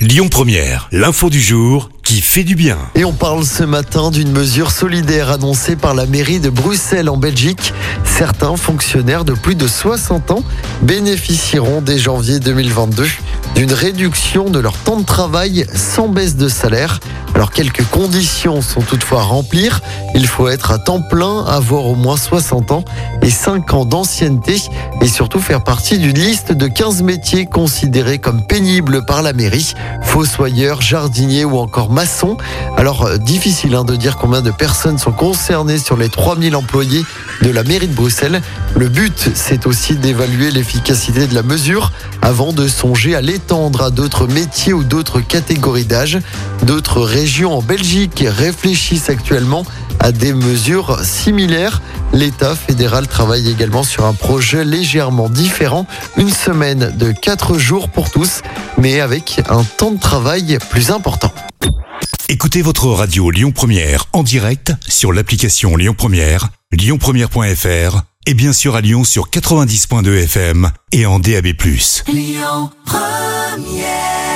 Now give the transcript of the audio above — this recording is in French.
Lyon Première, l'info du jour qui fait du bien. Et on parle ce matin d'une mesure solidaire annoncée par la mairie de Bruxelles en Belgique. Certains fonctionnaires de plus de 60 ans bénéficieront dès janvier 2022 d'une réduction de leur temps de travail sans baisse de salaire. Alors quelques conditions sont toutefois à remplir. Il faut être à temps plein, avoir au moins 60 ans et 5 ans d'ancienneté et surtout faire partie d'une liste de 15 métiers considérés comme pénibles par la mairie. Fossoyeur, jardinier ou encore maçon. Alors euh, difficile hein, de dire combien de personnes sont concernées sur les 3000 employés de la mairie de Bruxelles. Le but, c'est aussi d'évaluer l'efficacité de la mesure avant de songer à l'étendre à d'autres métiers ou d'autres catégories d'âge. D'autres régions en Belgique réfléchissent actuellement à des mesures similaires. L'État fédéral travaille également sur un projet légèrement différent, une semaine de 4 jours pour tous, mais avec un temps de travail plus important. Écoutez votre radio Lyon Première en direct sur l'application Lyon Première, lyonpremière.fr et bien sûr à Lyon sur 90.2 FM et en DAB+. Lyon Première